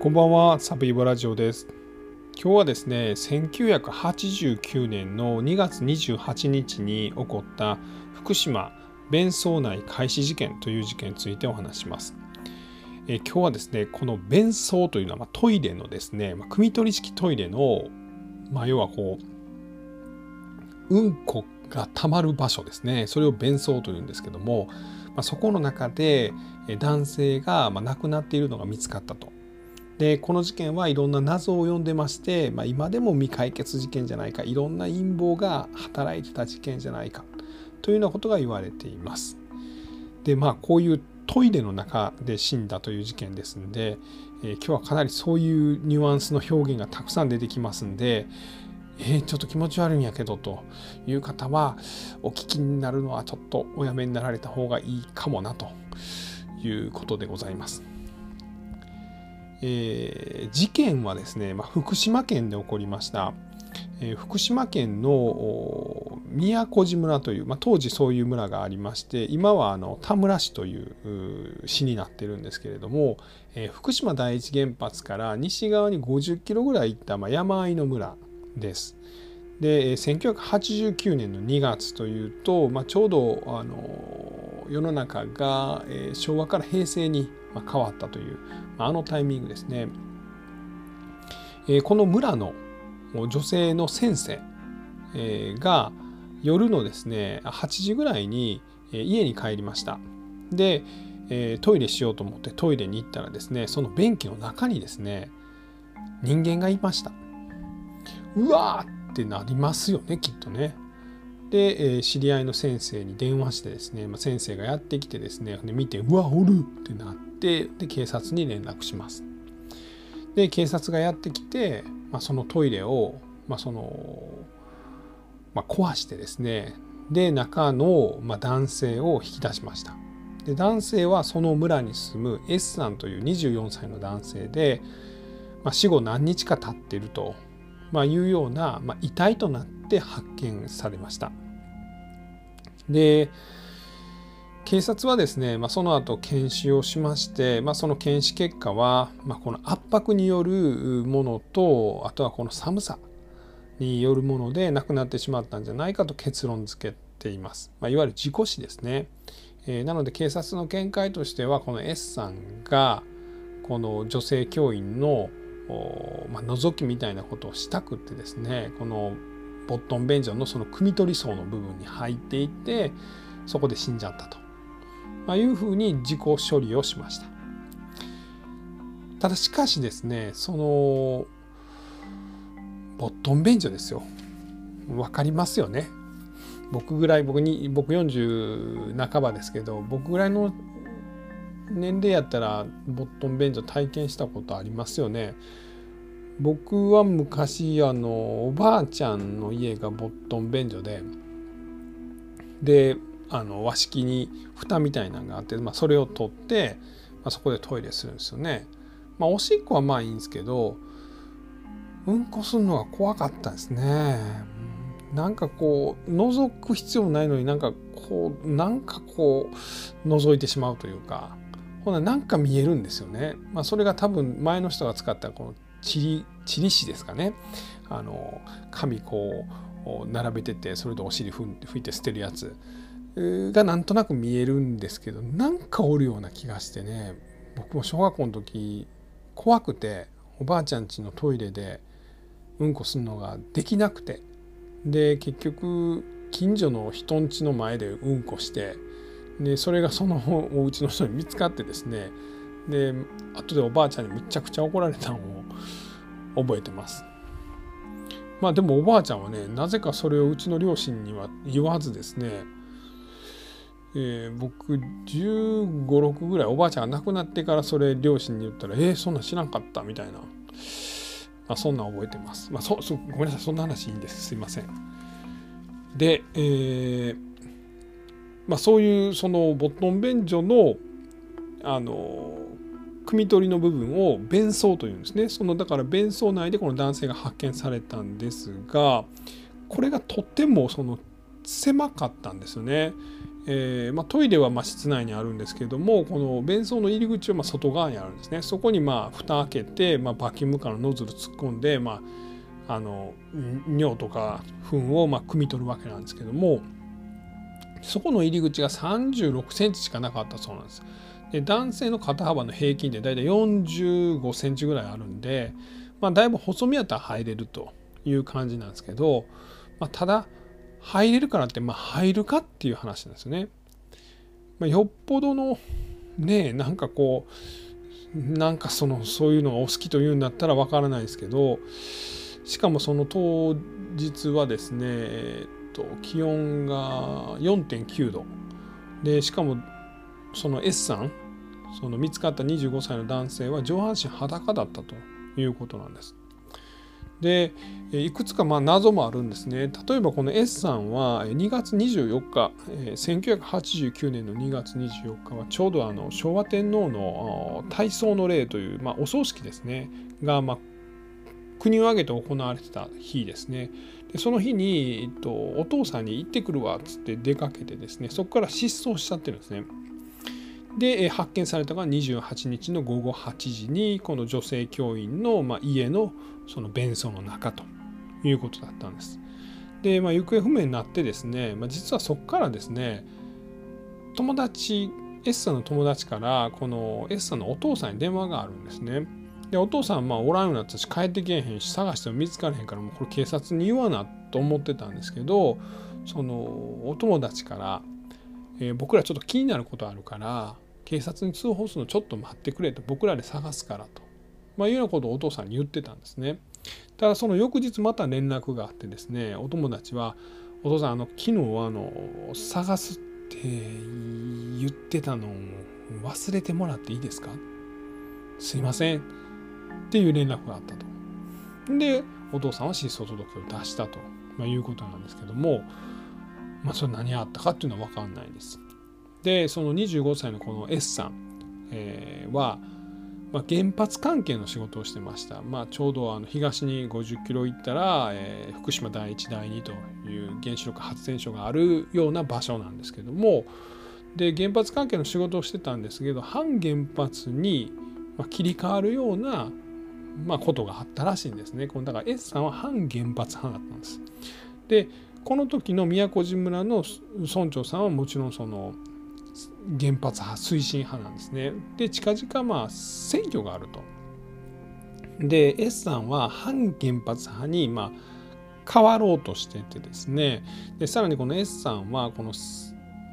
こんばんは、サブイボラジオです。今日はですね、1989年の2月28日に起こった福島弁奏内開始事件という事件についてお話します。え今日はですね、この弁奏というのは、まあ、トイレのですね、まあ、汲み取り式トイレの、まあ、要はこう、うんこがたまる場所ですね、それを弁奏というんですけども、まあ、そこの中で男性が亡くなっているのが見つかったと。でこの事件はいろんな謎を呼んでまして、まあ、今でも未解決事件じゃないかいろんな陰謀が働いてた事件じゃないかというようなことが言われています。でまあこういうトイレの中で死んだという事件ですんで、えー、今日はかなりそういうニュアンスの表現がたくさん出てきますんで、えー、ちょっと気持ち悪いんやけどという方はお聞きになるのはちょっとおやめになられた方がいいかもなということでございます。えー、事件はですね、まあ、福島県で起こりました。えー、福島県の宮古寺村という、まあ、当時そういう村がありまして今はあの田村市という市になってるんですけれども、えー、福島第一原発から西側に50キロぐらい行った、まあ、山あいの村です。で1989年の2月というと、まあ、ちょうどあの世の中が、え、昭和から平成に変わったというあのタイミングですね。え、この村の女性の先生、が夜のですね8時ぐらいに家に帰りました。で、え、トイレしようと思ってトイレに行ったらですねその便器の中にですね人間がいました。うわーってなりますよねきっとね。で、え知り合いの先生に電話してですね、まあ、先生がやってきてですねで見てうわおるってなってで警察に連絡します。で警察がやってきて、まあ、そのトイレを、まあそのまあ、壊してですねで中の、まあ、男性を引き出しました。で男性はその村に住む S さんという24歳の男性で、まあ、死後何日か経っていると、まあ、いうような、まあ、遺体となって発見されました。で警察はですね、まあ、その後検視をしまして、まあ、その検視結果は、まあ、この圧迫によるものとあとはこの寒さによるもので亡くなってしまったんじゃないかと結論付けています、まあ、いわゆる事故死ですね、えー、なので警察の見解としてはこの S さんがこの女性教員のまあ、覗きみたいなことをしたくってですねこのボットン便所のその汲み取り層の部分に入っていってそこで死んじゃったと、まあ、いうふうに自己処理をしました。ただしかしですねそのボットン便所ですよ。分かりますよね。僕ぐらい僕に僕40半ばですけど僕ぐらいの年齢やったらボットン便所体験したことありますよね僕は昔あのおばあちゃんの家がボットン便所でであの和式に蓋みたいなのがあって、まあ、それを取って、まあ、そこでトイレするんですよね。まあ、おしっこはまあいいんですけどうんこするのが怖かったですね。なんかこう覗く必要ないのになんかこうなんかこう覗いてしまうというかほななんか見えるんですよね。まあ、それが多分前の人が使ったこのチリチリ紙ですかね。あの紙こう並べててそれでお尻拭いて捨てるやつ。がなんとなく見えるんですけどなんかおるような気がしてね。僕も小学校の時怖くておばあちゃん家のトイレでうんこするのができなくて。で結局近所の人ん家の前でうんこしてでそれがそのお家の人に見つかってですねで後でおばあちゃんにむちゃくちゃ怒られたのを覚えてます。まあでもおばあちゃんはねなぜかそれをうちの両親には言わずですねえー、僕1 5 6ぐらいおばあちゃんが亡くなってからそれ両親に言ったら「えー、そんなん知らんかった」みたいな、まあ、そんなん覚えてます、まあ、そそごめんなさい。そんな話いいんです。すいません。で、えーまあ、そういうそのボットン便所のあの汲み取りの部分を便槽というんですねそのだから便槽内でこの男性が発見されたんですがこれがとってもその狭かったんですよね。えー、まあ、トイレはま室内にあるんですけどもこの便槽の入り口はま外側にあるんですねそこにまあ蓋開けて、まあ、バキュームからノズル突っ込んで、まあ、あの尿とか糞をま汲み取るわけなんですけどもそこの入り口が36センチしかなかったそうなんです。で男性の肩幅の平均でだいたい45センチぐらいあるんで、まあ、だいぶ細身やったら入れるという感じなんですけど、まあ、ただ入れるからってまあ入るかっていう話なんですよね。まあ、よっぽどのねなんかこうなんかそのそういうのがお好きというんだったらわからないですけどしかもその当日はですね、えっと、気温が4.9度。でしかもその S さんその見つかった25歳の男性は上半身裸だったということなんです。でいくつかまあ謎もあるんですね。例えばこの S さんは2月24日1989年の2月24日はちょうどあの昭和天皇の大喪の礼という、まあ、お葬式ですね。が、まあ、国を挙げて行われてた日ですねでその日に、えっと、お父さんに行ってくるわっつって出かけてですねそこから失踪しちゃってるんですねで発見されたのが28日の午後8時にこの女性教員の、まあ、家のその便槽の中ということだったんです。で、まあ、行方不明になってですね、まあ、実はそこからですね友達 S さんの友達からこの S さんのお父さんに電話があるんですね。でお父さんまあおらんようになったし帰ってけへんし探しても見つからへんからもうこれ警察に言わなと思ってたんですけどそのお友達から、えー、僕らちょっと気になることあるから警察に通報するのちょっと待ってくれと僕らで探すからとまあ、いうようなことをお父さんに言ってたんですね。ただその翌日また連絡があってですねお友達は「お父さんあの昨日あの探すって言ってたのを忘れてもらっていいですか?」すいませんっていう連絡があったと。でお父さんは失踪届を出したと、まあ、いうことなんですけども、まあ、それ何があったかっていうのは分かんないです。でその25歳のこの S さん、えー、はまあ、原発関係の仕事をしてました、まあ、ちょうどあの東に50キロ行ったら、えー、福島第一第二という原子力発電所があるような場所なんですけどもで原発関係の仕事をしてたんですけど反原発に切り替わるような、まあ、ことがあったらしいんですね。このだから S さんは反原発派だったんです。でこの時の宮古島村の村長さんはもちろんその原発派推進派なんですね。で近々まあ選挙があると。で S さんは反原発派にまあ変わろうとしててですねでさらにこの S さんはこの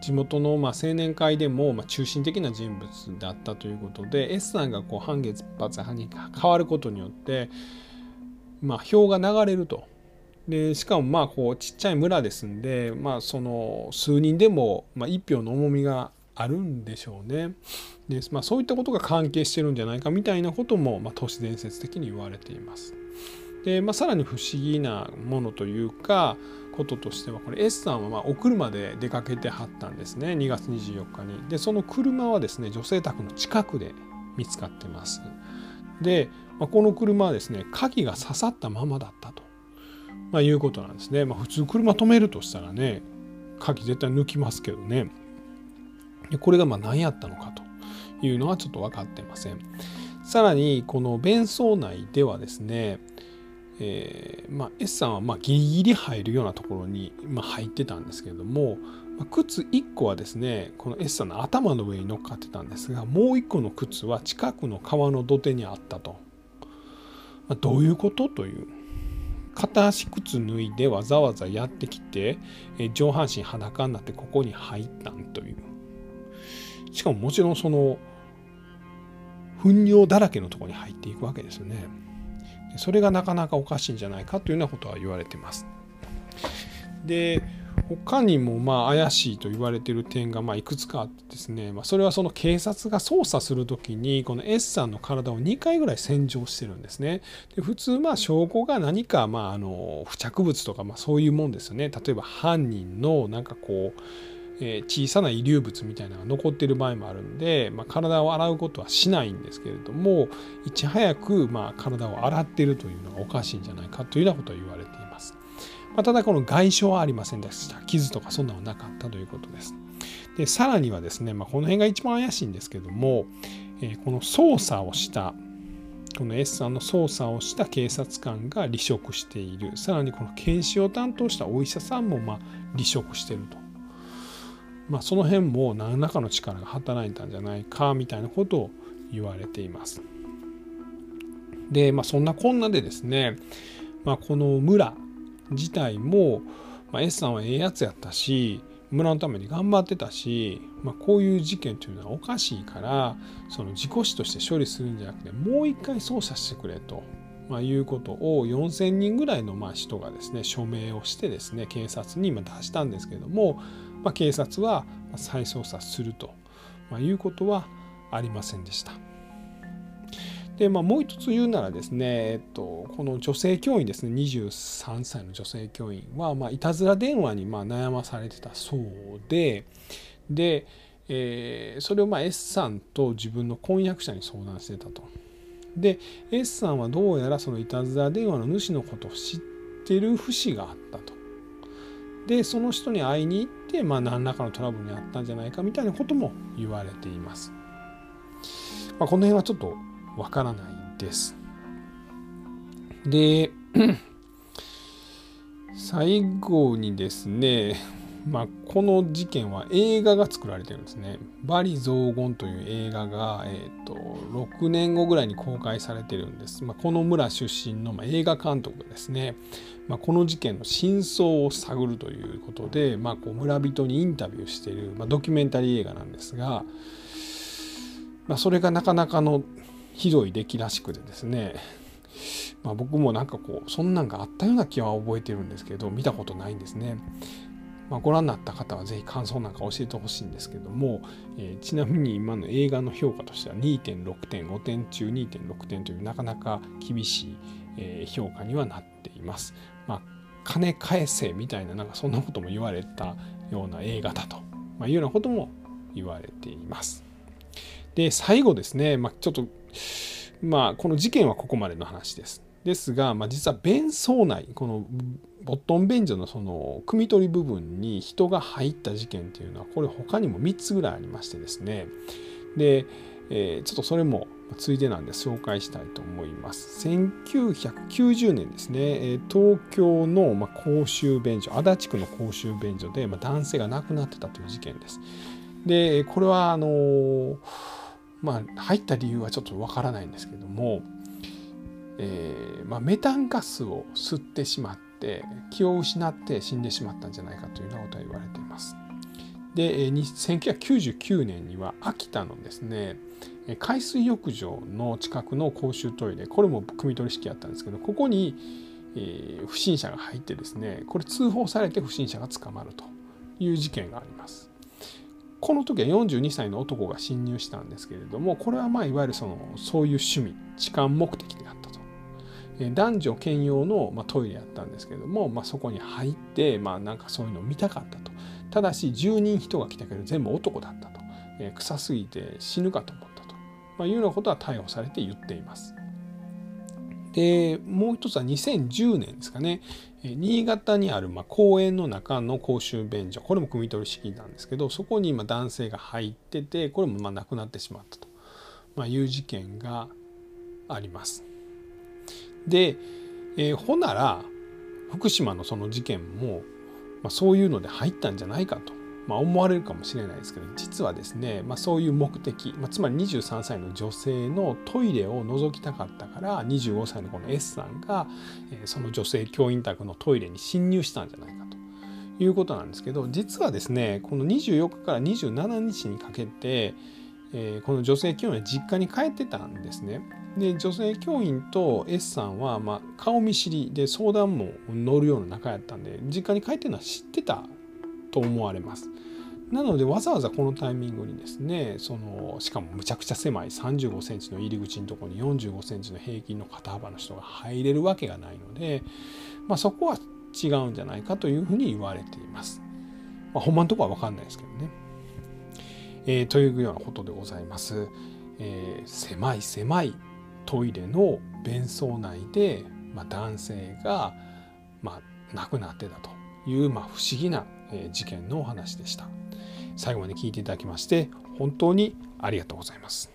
地元のま青年会でもま中心的な人物だったということで S さんがこう反原発派に変わることによってま票が流れると。でしかもまあこうちっちゃい村ですんで、まあ、その数人でもまあ一票の重みがあるんでしょうね。でまあ、そういったことが関係してるんじゃないかみたいなことも、まあ、都市伝説的に言われています。で、まあ、さらに不思議なものというかこととしてはこれ S さんはまあお車で出かけてはったんですね2月24日に。でその車はですね女性宅の近くで見つかってます。で、まあ、この車はですね鍵が刺さったままだったと、まあ、いうことなんですね。まあ、普通車止めるとしたらね鍵絶対抜きますけどねで。これがまあ何やったのかというのはちょっと分かってません。さらにこの弁槽内ではですね、えーまあ、S さんはまあギリギリ入るようなところにま入ってたんですけれども、まあ、靴1個はですねこの S さんの頭の上に乗っかってたんですがもう1個の靴は近くの川の土手にあったと、まあ、どういうことという。片足靴脱いでわざわざやってきてえ上半身裸になってここに入ったんという。しかももちろんその糞尿だらけのとこに入っていくわけですよね。それがなかなかおかしいんじゃないかというようなことは言われてます。で他にもまあ怪しいと言われてる点がまいくつかあってですね、まあ、それはその警察が捜査する時にこの S さんの体を2回ぐらい洗浄してるんですね。で普通まあ証拠が何かまああの付着物とかまあそういうもんですよね。例えば犯人のなんかこうえ小さな遺留物みたいなのが残っている場合もあるんで、まあ、体を洗うことはしないんですけれどもいち早くま体を洗ってるというのがおかしいんじゃないかというようなことは言われています。まあ、ただこの外傷はありませんでした傷とかそんなのなかったということです。でさらにはですね、まあ、この辺が一番怪しいんですけども、え、この捜査をしたこの S さんの捜査をした警察官が離職しているさらにこの検視を担当したお医者さんもま離職してると、まあ、その辺も何らかの力が働いたんじゃないかみたいなことを言われています。で、まあ、そんなこんなでですね、まあ、この村自体も、まあ、S さんはええやつやったし村のために頑張ってたし、まあ、こういう事件というのはおかしいからその事故死として処理するんじゃなくてもう一回捜査してくれと、まあ、いうことを4,000人ぐらいのまあ人がですね署名をしてですね警察に今出したんですけども、まあ、警察は再捜査すると、まあ、いうことはありませんでした。で、まあ、もう一つ言うならですね、えっと、この女性教員ですね23歳の女性教員は、まあ、いたずら電話にまあ悩まされてたそうでで、えー、それをまあ S さんと自分の婚約者に相談してたと。で S さんはどうやらそのいたずら電話の主のことを知ってる節があったと。でその人に会いに行って、まあ、何らかのトラブルにあったんじゃないかみたいなことも言われています。まあ、この辺はちょっとわからないです。で、最後にですね、まあ、この事件は映画が作られてるんですね。バリ雑言という映画が、えーと、6年後ぐらいに公開されてるんです。まあ、この村出身の、まあ、映画監督ですね、まあ、この事件の真相を探るということで、まあ、こう村人にインタビューしている、まあ、ドキュメンタリー映画なんですが、まあ、それがなかなかのひどい出来らしくてですね、まあ、僕もなんかこうそんなんがあったような気は覚えてるんですけど見たことないんですね。まあ、ご覧になった方は是非感想なんか教えてほしいんですけども、えー、ちなみに今の映画の評価としては2.6点5点中2.6点というなかなか厳しい、評価にはなっています。まあ、金返せみたいななんかそんなことも言われたような映画だと、まあ、いうようなことも言われています。で最後ですね、まあ、ちょっとまあこの事件はここまでの話です。ですが、まあ、実は便槽内このボットン便所のその汲み取り部分に人が入った事件っていうのはこれ他にも3つぐらいありましてですねで、えー、ちょっとそれもついでなんで紹介したいと思います。1990年ですね、東京の公衆便所、足立区の公衆便所で男性が亡くなってたという事件です。で、これはあのまあ、入った理由はちょっとわからないんですけども、えー、まあ、メタンガスを吸ってしまって気を失って死んでしまったんじゃないかというようなことは言われています。で1999年には秋田のですね海水浴場の近くの公衆トイレこれも汲み取り式やったんですけどここに、不審者が入ってですねこれ通報されて不審者が捕まるという事件があります。この時は42歳の男が侵入したんですけれどもこれはまあいわゆるそのそういう趣味痴漢目的であった。男女兼用の、ま、トイレやったんですけども、まあ、そこに入って、まあ、なんかそういうのを見たかったと。ただし10人人が来たけど全部男だったと、え、臭すぎて死ぬかと思ったと、まあ、いうようなことは逮捕されて言っています。でもう一つは2010年ですかね。新潟にあるま公園の中の公衆便所。これも汲み取り式なんですけどそこに今男性が入っててこれもま亡くなってしまったと、まいう事件があります。で、えー、ほなら福島のその事件も、まそういうので入ったんじゃないかとまあ、思われるかもしれないですけど実はですね、まあ、そういう目的、まあ、つまり23歳の女性のトイレを覗きたかったから25歳のこの S さんが、えー、その女性教員宅のトイレに侵入したんじゃないかということなんですけど実はですねこの24日から27日にかけて、えー、この女性教員は実家に帰ってたんですね。で女性教員と S さんは、まあ、顔見知りで相談も乗るような仲やったんで実家に帰ってるのは知ってたと思われます。なのでわざわざこのタイミングにですねそのしかもむちゃくちゃ狭い3 5センチの入り口のところに4 5センチの平均の肩幅の人が入れるわけがないので、まあ、そこは違うんじゃないかというふうに言われています。まあ、本番のところは分かんないですけどね。えー、というようなことでございます。えー、狭い狭いトイレの便槽内で、まあ、男性が、まあ、亡くなってたという、まあ、不思議な事件のお話でした。最後まで聞いていただきまして本当にありがとうございます。